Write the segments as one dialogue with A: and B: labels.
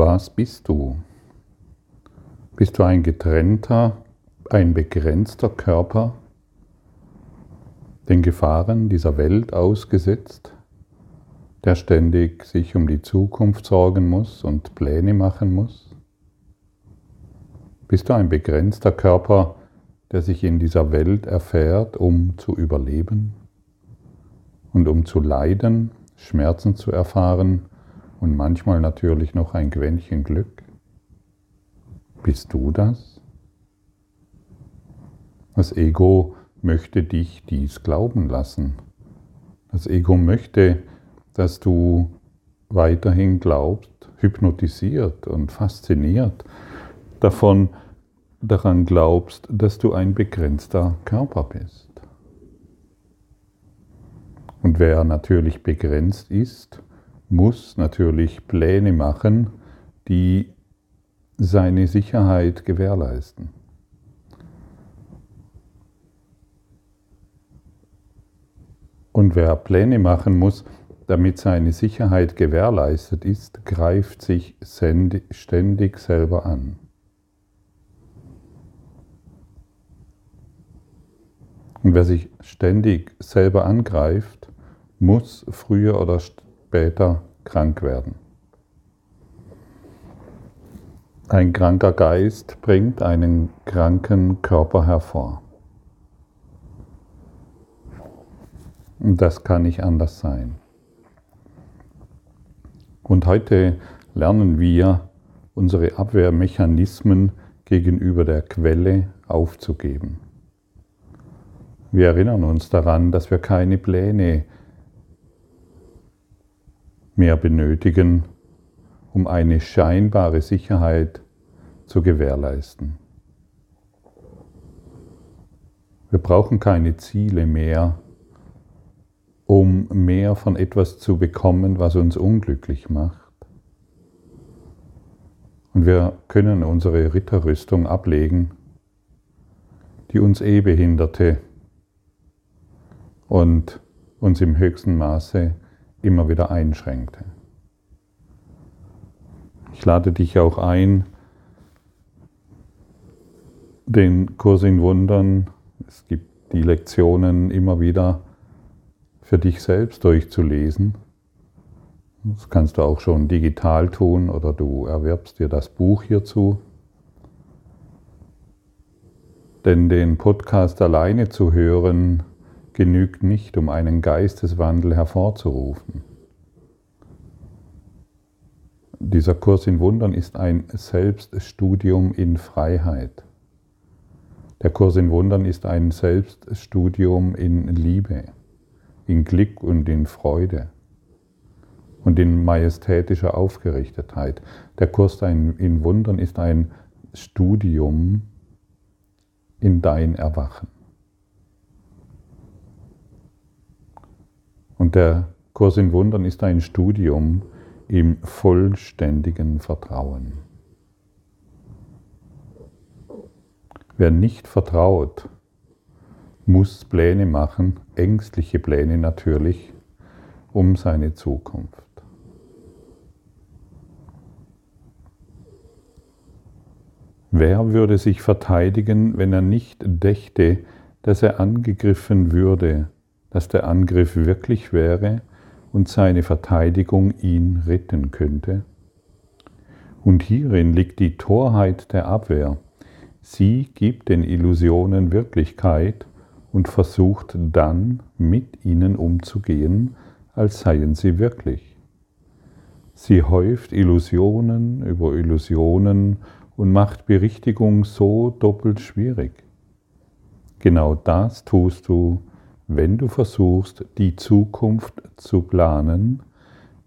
A: Was bist du? Bist du ein getrennter, ein begrenzter Körper, den Gefahren dieser Welt ausgesetzt, der ständig sich um die Zukunft sorgen muss und Pläne machen muss? Bist du ein begrenzter Körper, der sich in dieser Welt erfährt, um zu überleben und um zu leiden, Schmerzen zu erfahren und manchmal natürlich noch ein Quäntchen Glück? Bist du das? Das Ego möchte dich dies glauben lassen. Das Ego möchte, dass du weiterhin glaubst, hypnotisiert und fasziniert davon, daran glaubst, dass du ein begrenzter Körper bist. Und wer natürlich begrenzt ist, muss natürlich Pläne machen, die seine Sicherheit gewährleisten. Und wer Pläne machen muss, damit seine Sicherheit gewährleistet ist, greift sich ständig selber an. Und wer sich ständig selber angreift, muss früher oder später krank werden. Ein kranker Geist bringt einen kranken Körper hervor. Und das kann nicht anders sein. Und heute lernen wir, unsere Abwehrmechanismen gegenüber der Quelle aufzugeben. Wir erinnern uns daran, dass wir keine Pläne mehr benötigen, um eine scheinbare Sicherheit zu gewährleisten. Wir brauchen keine Ziele mehr, um mehr von etwas zu bekommen, was uns unglücklich macht. Und wir können unsere Ritterrüstung ablegen, die uns eh behinderte und uns im höchsten Maße immer wieder einschränkte. Ich lade dich auch ein, den Kurs in Wundern, es gibt die Lektionen immer wieder für dich selbst durchzulesen. Das kannst du auch schon digital tun oder du erwerbst dir das Buch hierzu. Denn den Podcast alleine zu hören, genügt nicht, um einen Geisteswandel hervorzurufen. Dieser Kurs in Wundern ist ein Selbststudium in Freiheit. Der Kurs in Wundern ist ein Selbststudium in Liebe, in Glück und in Freude und in majestätischer Aufgerichtetheit. Der Kurs in Wundern ist ein Studium in dein Erwachen. Und der Kurs in Wundern ist ein Studium im vollständigen Vertrauen. Wer nicht vertraut, muss Pläne machen, ängstliche Pläne natürlich, um seine Zukunft. Wer würde sich verteidigen, wenn er nicht dächte, dass er angegriffen würde dass der Angriff wirklich wäre und seine Verteidigung ihn retten könnte? Und hierin liegt die Torheit der Abwehr. Sie gibt den Illusionen Wirklichkeit und versucht dann mit ihnen umzugehen, als seien sie wirklich. Sie häuft Illusionen über Illusionen und macht Berichtigung so doppelt schwierig. Genau das tust du, wenn du versuchst, die Zukunft zu planen,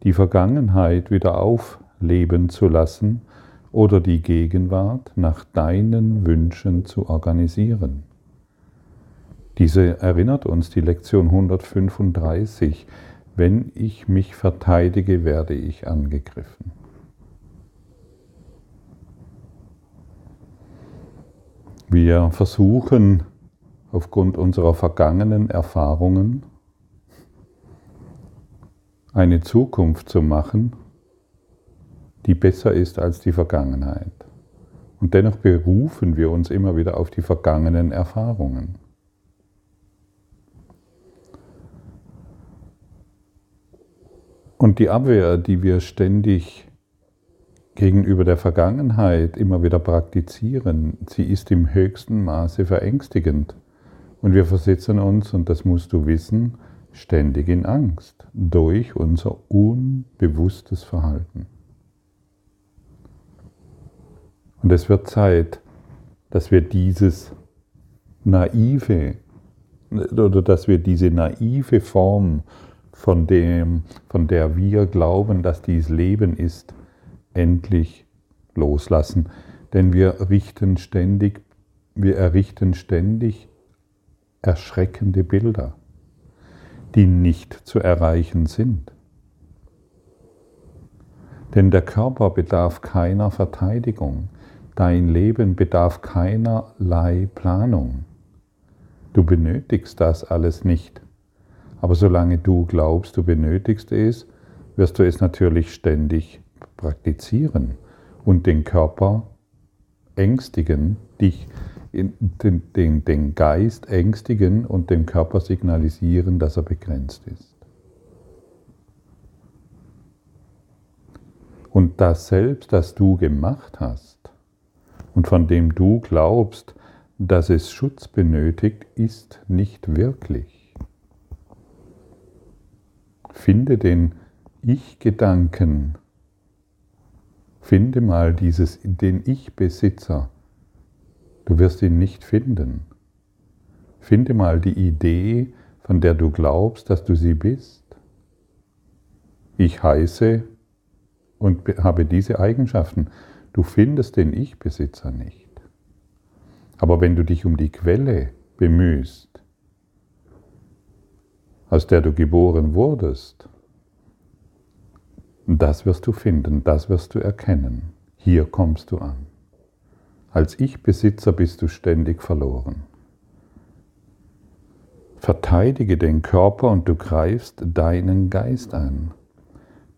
A: die Vergangenheit wieder aufleben zu lassen oder die Gegenwart nach deinen Wünschen zu organisieren. Diese erinnert uns die Lektion 135. Wenn ich mich verteidige, werde ich angegriffen. Wir versuchen aufgrund unserer vergangenen Erfahrungen eine Zukunft zu machen, die besser ist als die Vergangenheit. Und dennoch berufen wir uns immer wieder auf die vergangenen Erfahrungen. Und die Abwehr, die wir ständig gegenüber der Vergangenheit immer wieder praktizieren, sie ist im höchsten Maße verängstigend. Und wir versetzen uns, und das musst du wissen, ständig in Angst durch unser unbewusstes Verhalten. Und es wird Zeit, dass wir dieses naive oder dass wir diese naive Form, von, dem, von der wir glauben, dass dies Leben ist, endlich loslassen. Denn wir richten ständig, wir errichten ständig erschreckende Bilder, die nicht zu erreichen sind. Denn der Körper bedarf keiner Verteidigung. Dein Leben bedarf keinerlei Planung. Du benötigst das alles nicht. Aber solange du glaubst, du benötigst es, wirst du es natürlich ständig praktizieren und den Körper ängstigen, dich, den, den, den Geist ängstigen und dem Körper signalisieren, dass er begrenzt ist. Und das Selbst, das du gemacht hast, und von dem du glaubst, dass es Schutz benötigt, ist nicht wirklich. Finde den Ich-Gedanken, finde mal dieses, den Ich-Besitzer. Du wirst ihn nicht finden. Finde mal die Idee, von der du glaubst, dass du sie bist. Ich heiße und habe diese Eigenschaften. Du findest den Ich-Besitzer nicht. Aber wenn du dich um die Quelle bemühst, aus der du geboren wurdest, das wirst du finden, das wirst du erkennen. Hier kommst du an. Als Ich-Besitzer bist du ständig verloren. Verteidige den Körper und du greifst deinen Geist an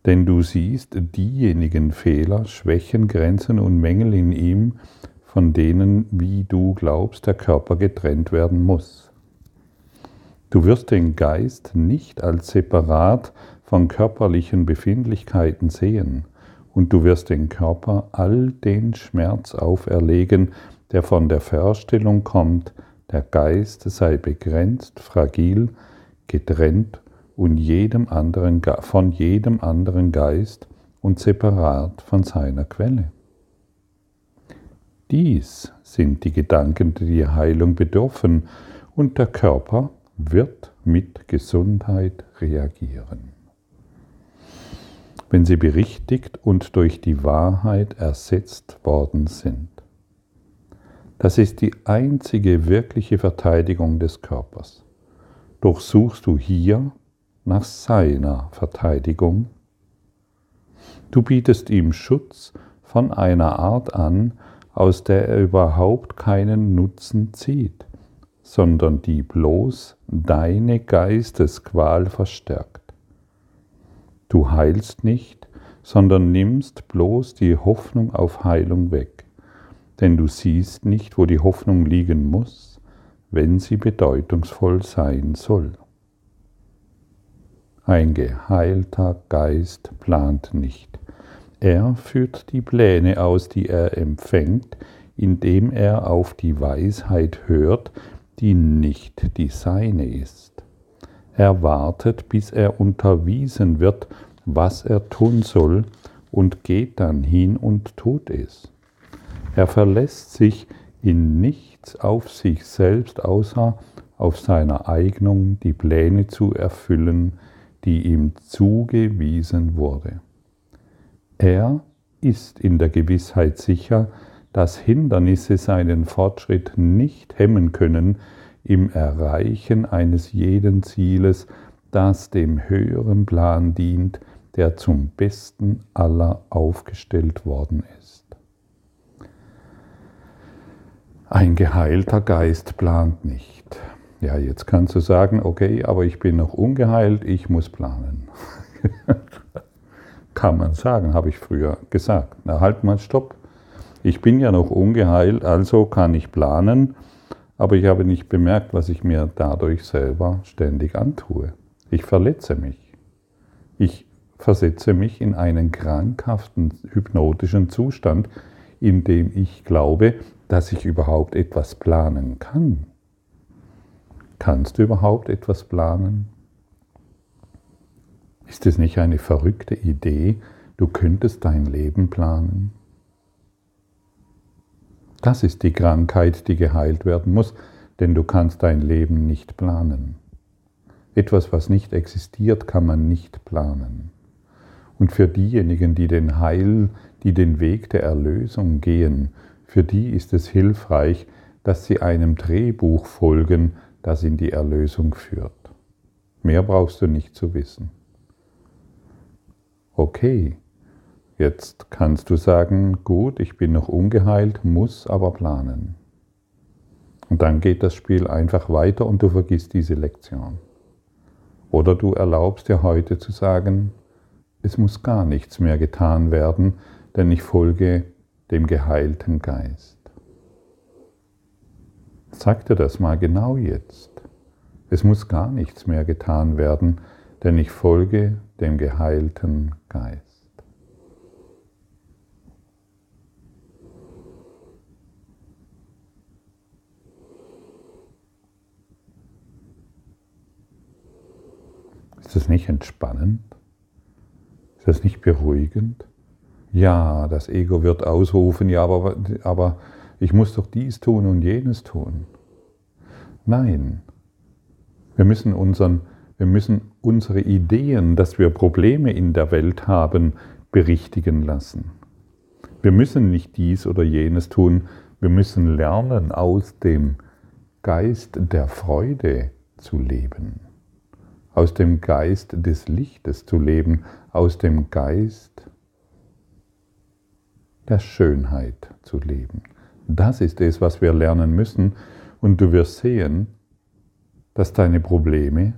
A: denn du siehst diejenigen Fehler, Schwächen, Grenzen und Mängel in ihm, von denen, wie du glaubst, der Körper getrennt werden muss. Du wirst den Geist nicht als separat von körperlichen Befindlichkeiten sehen, und du wirst den Körper all den Schmerz auferlegen, der von der Vorstellung kommt, der Geist sei begrenzt, fragil, getrennt und jedem anderen, von jedem anderen Geist und separat von seiner Quelle. Dies sind die Gedanken, die die Heilung bedürfen, und der Körper wird mit Gesundheit reagieren. Wenn sie berichtigt und durch die Wahrheit ersetzt worden sind. Das ist die einzige wirkliche Verteidigung des Körpers. Doch suchst du hier nach seiner Verteidigung. Du bietest ihm Schutz von einer Art an, aus der er überhaupt keinen Nutzen zieht, sondern die bloß deine Geistesqual verstärkt. Du heilst nicht, sondern nimmst bloß die Hoffnung auf Heilung weg, denn du siehst nicht, wo die Hoffnung liegen muss, wenn sie bedeutungsvoll sein soll. Ein geheilter Geist plant nicht. Er führt die Pläne aus, die er empfängt, indem er auf die Weisheit hört, die nicht die seine ist. Er wartet, bis er unterwiesen wird, was er tun soll, und geht dann hin und tut es. Er verlässt sich in nichts auf sich selbst, außer auf seiner Eignung, die Pläne zu erfüllen, die ihm zugewiesen wurde. Er ist in der Gewissheit sicher, dass Hindernisse seinen Fortschritt nicht hemmen können im Erreichen eines jeden Zieles, das dem höheren Plan dient, der zum Besten aller aufgestellt worden ist. Ein geheilter Geist plant nicht. Ja, jetzt kannst du sagen, okay, aber ich bin noch ungeheilt, ich muss planen. Kann man sagen, habe ich früher gesagt. Na halt mal, stopp. Ich bin ja noch ungeheilt, also kann ich planen, aber ich habe nicht bemerkt, was ich mir dadurch selber ständig antue. Ich verletze mich. Ich versetze mich in einen krankhaften hypnotischen Zustand, in dem ich glaube, dass ich überhaupt etwas planen kann. Kannst du überhaupt etwas planen? Ist es nicht eine verrückte Idee, du könntest dein Leben planen? Das ist die Krankheit, die geheilt werden muss, denn du kannst dein Leben nicht planen. Etwas, was nicht existiert, kann man nicht planen. Und für diejenigen, die den Heil, die den Weg der Erlösung gehen, für die ist es hilfreich, dass sie einem Drehbuch folgen, das in die Erlösung führt. Mehr brauchst du nicht zu wissen okay, jetzt kannst du sagen, gut, ich bin noch ungeheilt, muss aber planen. Und dann geht das Spiel einfach weiter und du vergisst diese Lektion. Oder du erlaubst dir heute zu sagen, es muss gar nichts mehr getan werden, denn ich folge dem geheilten Geist. Sag dir das mal genau jetzt. Es muss gar nichts mehr getan werden, denn ich folge dem geheilten Geist. Ist das nicht entspannend? Ist das nicht beruhigend? Ja, das Ego wird ausrufen, ja, aber, aber ich muss doch dies tun und jenes tun. Nein, wir müssen unseren wir müssen unsere Ideen, dass wir Probleme in der Welt haben, berichtigen lassen. Wir müssen nicht dies oder jenes tun, wir müssen lernen, aus dem Geist der Freude zu leben, aus dem Geist des Lichtes zu leben, aus dem Geist der Schönheit zu leben. Das ist es, was wir lernen müssen und du wirst sehen, dass deine Probleme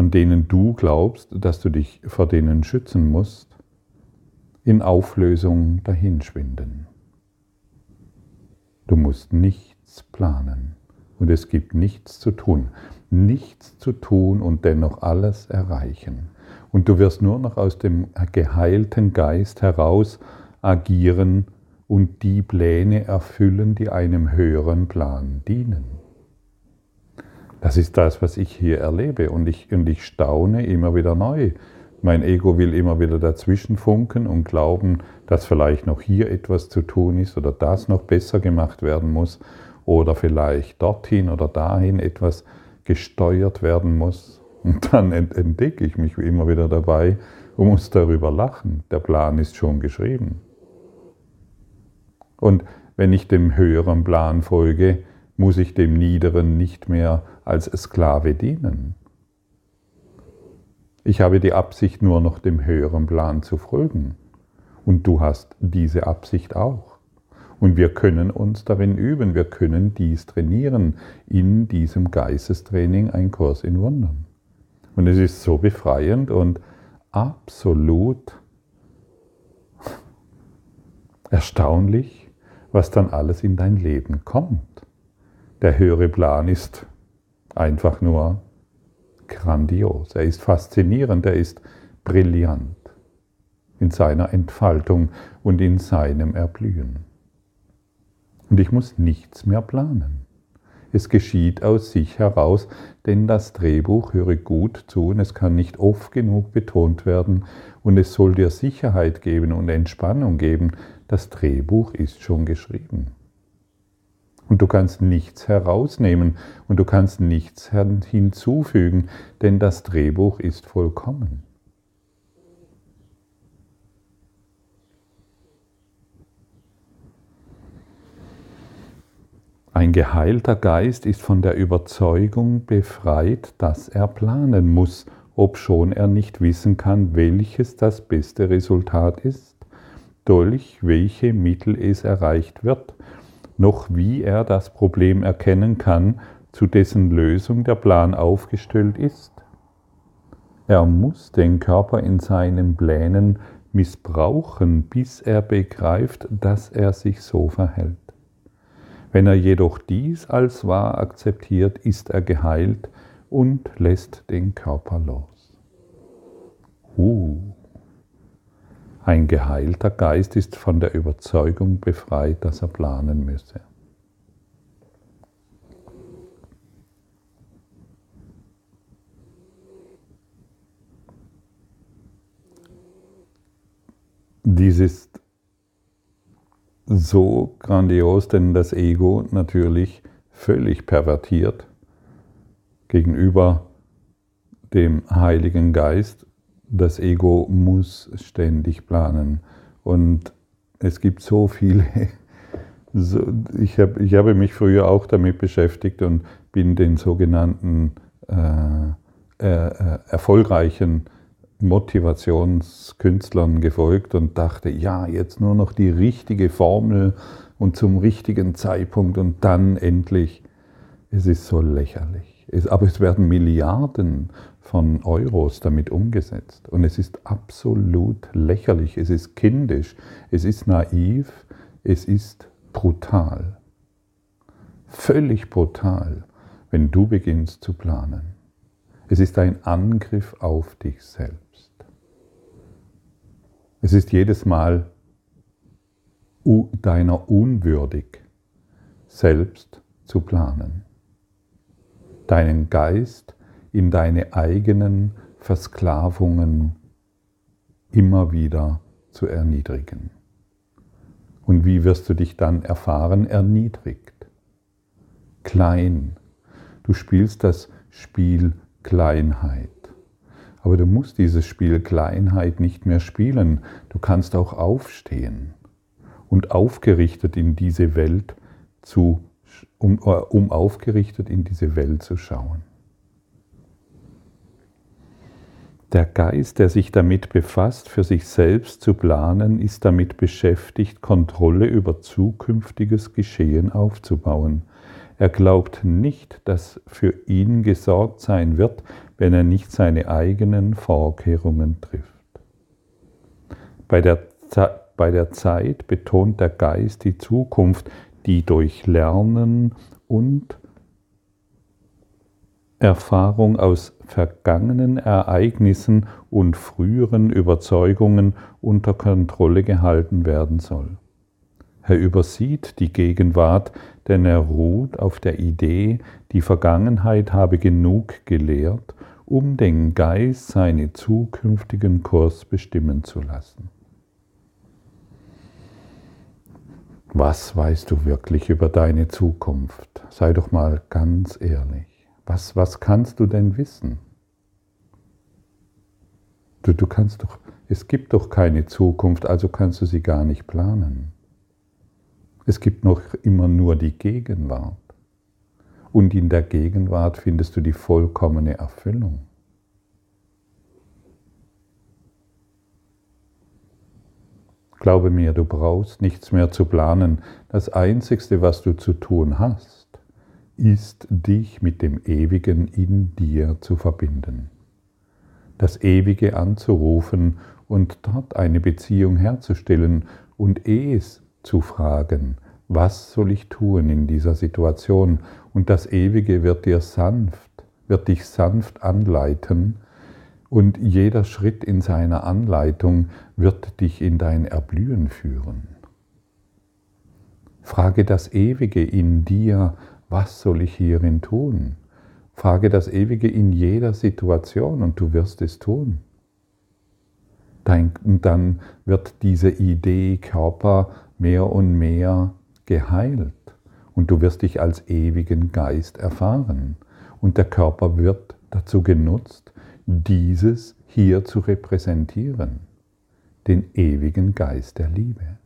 A: von denen du glaubst, dass du dich vor denen schützen musst, in Auflösung dahinschwinden. Du musst nichts planen und es gibt nichts zu tun. Nichts zu tun und dennoch alles erreichen. Und du wirst nur noch aus dem geheilten Geist heraus agieren und die Pläne erfüllen, die einem höheren Plan dienen. Das ist das, was ich hier erlebe und ich, und ich staune immer wieder neu. Mein Ego will immer wieder dazwischen funken und glauben, dass vielleicht noch hier etwas zu tun ist oder das noch besser gemacht werden muss oder vielleicht dorthin oder dahin etwas gesteuert werden muss. Und dann entdecke ich mich immer wieder dabei und muss darüber lachen. Der Plan ist schon geschrieben. Und wenn ich dem höheren Plan folge, muss ich dem Niederen nicht mehr als Sklave dienen. Ich habe die Absicht, nur noch dem höheren Plan zu folgen. Und du hast diese Absicht auch. Und wir können uns darin üben, wir können dies trainieren in diesem Geistestraining, ein Kurs in Wundern. Und es ist so befreiend und absolut erstaunlich, was dann alles in dein Leben kommt. Der höhere Plan ist einfach nur grandios. Er ist faszinierend, er ist brillant in seiner Entfaltung und in seinem Erblühen. Und ich muss nichts mehr planen. Es geschieht aus sich heraus, denn das Drehbuch, höre gut zu, und es kann nicht oft genug betont werden, und es soll dir Sicherheit geben und Entspannung geben, das Drehbuch ist schon geschrieben. Und du kannst nichts herausnehmen und du kannst nichts hinzufügen, denn das Drehbuch ist vollkommen. Ein geheilter Geist ist von der Überzeugung befreit, dass er planen muss, obschon er nicht wissen kann, welches das beste Resultat ist, durch welche Mittel es erreicht wird noch wie er das Problem erkennen kann, zu dessen Lösung der Plan aufgestellt ist. Er muss den Körper in seinen Plänen missbrauchen, bis er begreift, dass er sich so verhält. Wenn er jedoch dies als wahr akzeptiert, ist er geheilt und lässt den Körper los. Uh. Ein geheilter Geist ist von der Überzeugung befreit, dass er planen müsse. Dies ist so grandios, denn das Ego natürlich völlig pervertiert gegenüber dem Heiligen Geist. Das Ego muss ständig planen. Und es gibt so viele, so, ich, hab, ich habe mich früher auch damit beschäftigt und bin den sogenannten äh, äh, erfolgreichen Motivationskünstlern gefolgt und dachte, ja, jetzt nur noch die richtige Formel und zum richtigen Zeitpunkt und dann endlich. Es ist so lächerlich. Es, aber es werden Milliarden von Euros damit umgesetzt. Und es ist absolut lächerlich, es ist kindisch, es ist naiv, es ist brutal. Völlig brutal, wenn du beginnst zu planen. Es ist ein Angriff auf dich selbst. Es ist jedes Mal deiner unwürdig, selbst zu planen. Deinen Geist in deine eigenen Versklavungen immer wieder zu erniedrigen. Und wie wirst du dich dann erfahren? Erniedrigt. Klein. Du spielst das Spiel Kleinheit. Aber du musst dieses Spiel Kleinheit nicht mehr spielen. Du kannst auch aufstehen und aufgerichtet in diese Welt zu, um, äh, um aufgerichtet in diese Welt zu schauen. Der Geist, der sich damit befasst, für sich selbst zu planen, ist damit beschäftigt, Kontrolle über zukünftiges Geschehen aufzubauen. Er glaubt nicht, dass für ihn gesorgt sein wird, wenn er nicht seine eigenen Vorkehrungen trifft. Bei der, bei der Zeit betont der Geist die Zukunft, die durch Lernen und Erfahrung aus vergangenen Ereignissen und früheren Überzeugungen unter Kontrolle gehalten werden soll. Er übersieht die Gegenwart, denn er ruht auf der Idee, die Vergangenheit habe genug gelehrt um den Geist seinen zukünftigen Kurs bestimmen zu lassen. Was weißt du wirklich über deine Zukunft? Sei doch mal ganz ehrlich. Was, was kannst du denn wissen? Du, du kannst doch, es gibt doch keine Zukunft, also kannst du sie gar nicht planen. Es gibt noch immer nur die Gegenwart und in der Gegenwart findest du die vollkommene Erfüllung. Glaube mir, du brauchst nichts mehr zu planen. Das Einzigste, was du zu tun hast, ist dich mit dem Ewigen in dir zu verbinden. Das Ewige anzurufen und dort eine Beziehung herzustellen und es zu fragen, was soll ich tun in dieser Situation? Und das Ewige wird dir sanft, wird dich sanft anleiten und jeder Schritt in seiner Anleitung wird dich in dein Erblühen führen. Frage das Ewige in dir, was soll ich hierin tun? Frage das Ewige in jeder Situation und du wirst es tun. Und dann wird diese Idee Körper mehr und mehr geheilt und du wirst dich als ewigen Geist erfahren. Und der Körper wird dazu genutzt, dieses hier zu repräsentieren, den ewigen Geist der Liebe.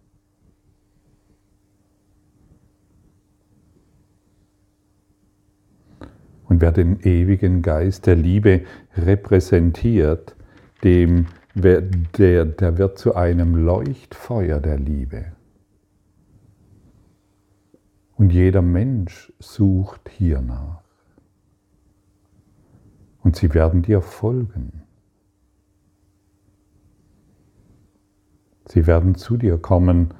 A: Und wer den ewigen Geist der Liebe repräsentiert, dem, der, der wird zu einem Leuchtfeuer der Liebe. Und jeder Mensch sucht hiernach. Und sie werden dir folgen. Sie werden zu dir kommen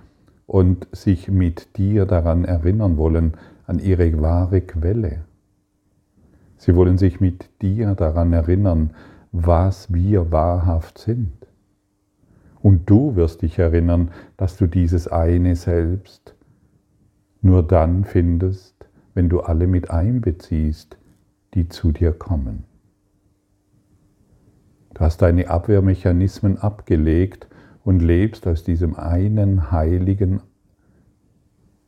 A: und sich mit dir daran erinnern wollen, an ihre wahre Quelle. Sie wollen sich mit dir daran erinnern, was wir wahrhaft sind. Und du wirst dich erinnern, dass du dieses eine Selbst nur dann findest, wenn du alle mit einbeziehst, die zu dir kommen. Du hast deine Abwehrmechanismen abgelegt und lebst aus diesem einen heiligen,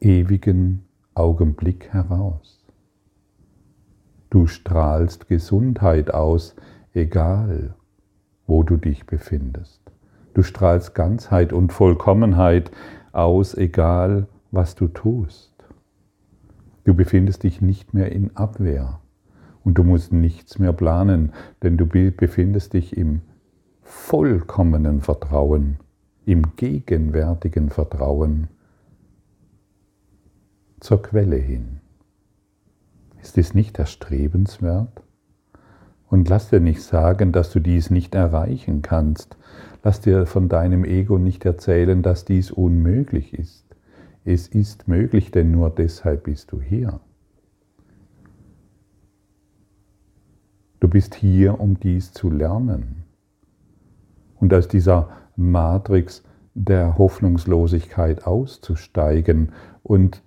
A: ewigen Augenblick heraus. Du strahlst Gesundheit aus, egal wo du dich befindest. Du strahlst Ganzheit und Vollkommenheit aus, egal was du tust. Du befindest dich nicht mehr in Abwehr und du musst nichts mehr planen, denn du befindest dich im vollkommenen Vertrauen, im gegenwärtigen Vertrauen zur Quelle hin. Ist dies nicht erstrebenswert? Und lass dir nicht sagen, dass du dies nicht erreichen kannst. Lass dir von deinem Ego nicht erzählen, dass dies unmöglich ist. Es ist möglich, denn nur deshalb bist du hier. Du bist hier, um dies zu lernen. Und aus dieser Matrix der Hoffnungslosigkeit auszusteigen und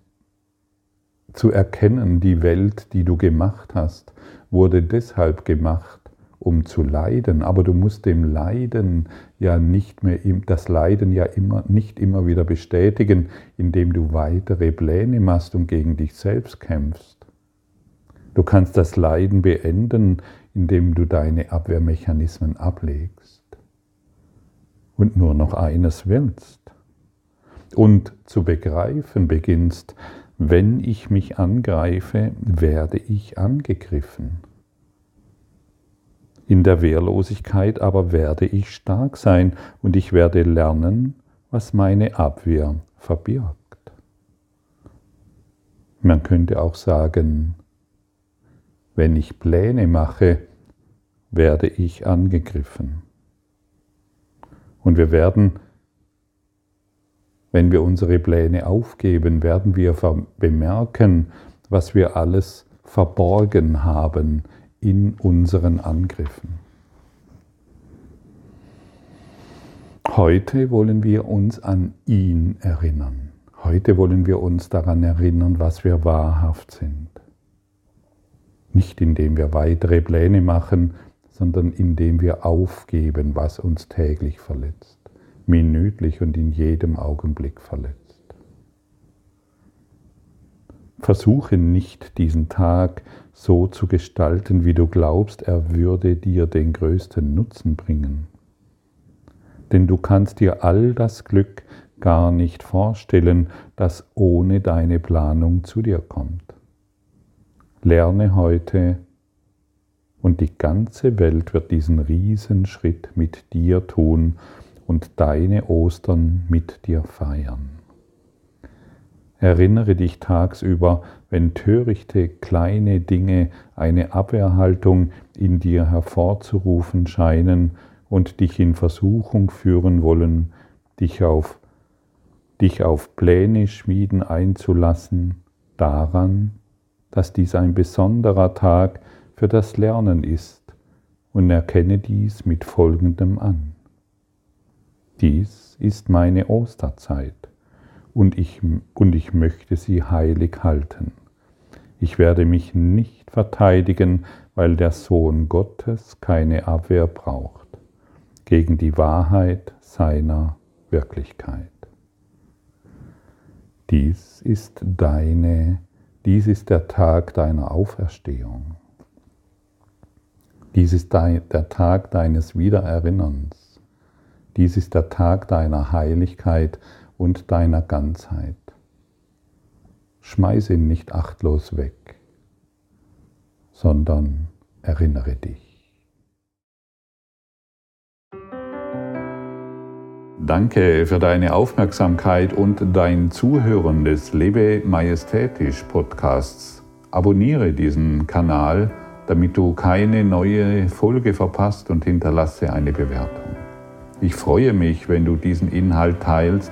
A: zu erkennen, die Welt, die du gemacht hast, wurde deshalb gemacht, um zu leiden, aber du musst dem Leiden ja nicht mehr, das Leiden ja immer, nicht immer wieder bestätigen, indem du weitere Pläne machst und gegen dich selbst kämpfst. Du kannst das Leiden beenden, indem du deine Abwehrmechanismen ablegst und nur noch eines willst und zu begreifen beginnst, wenn ich mich angreife, werde ich angegriffen. In der Wehrlosigkeit aber werde ich stark sein und ich werde lernen, was meine Abwehr verbirgt. Man könnte auch sagen, wenn ich Pläne mache, werde ich angegriffen. Und wir werden wenn wir unsere Pläne aufgeben, werden wir bemerken, was wir alles verborgen haben in unseren Angriffen. Heute wollen wir uns an ihn erinnern. Heute wollen wir uns daran erinnern, was wir wahrhaft sind. Nicht indem wir weitere Pläne machen, sondern indem wir aufgeben, was uns täglich verletzt minütlich und in jedem Augenblick verletzt. Versuche nicht diesen Tag so zu gestalten, wie du glaubst, er würde dir den größten Nutzen bringen. Denn du kannst dir all das Glück gar nicht vorstellen, das ohne deine Planung zu dir kommt. Lerne heute und die ganze Welt wird diesen Riesenschritt mit dir tun und deine Ostern mit dir feiern. Erinnere dich tagsüber, wenn törichte kleine Dinge eine Abwehrhaltung in dir hervorzurufen scheinen und dich in Versuchung führen wollen, dich auf, dich auf Pläne schmieden einzulassen, daran, dass dies ein besonderer Tag für das Lernen ist und erkenne dies mit folgendem an. Dies ist meine Osterzeit und ich, und ich möchte sie heilig halten. Ich werde mich nicht verteidigen, weil der Sohn Gottes keine Abwehr braucht gegen die Wahrheit seiner Wirklichkeit. Dies ist deine, dies ist der Tag deiner Auferstehung. Dies ist der Tag deines Wiedererinnerns. Dies ist der Tag deiner Heiligkeit und deiner Ganzheit. Schmeiß ihn nicht achtlos weg, sondern erinnere dich. Danke für deine Aufmerksamkeit und dein Zuhören des Lebe Majestätisch Podcasts. Abonniere diesen Kanal, damit du keine neue Folge verpasst und hinterlasse eine Bewertung. Ich freue mich, wenn du diesen Inhalt teilst,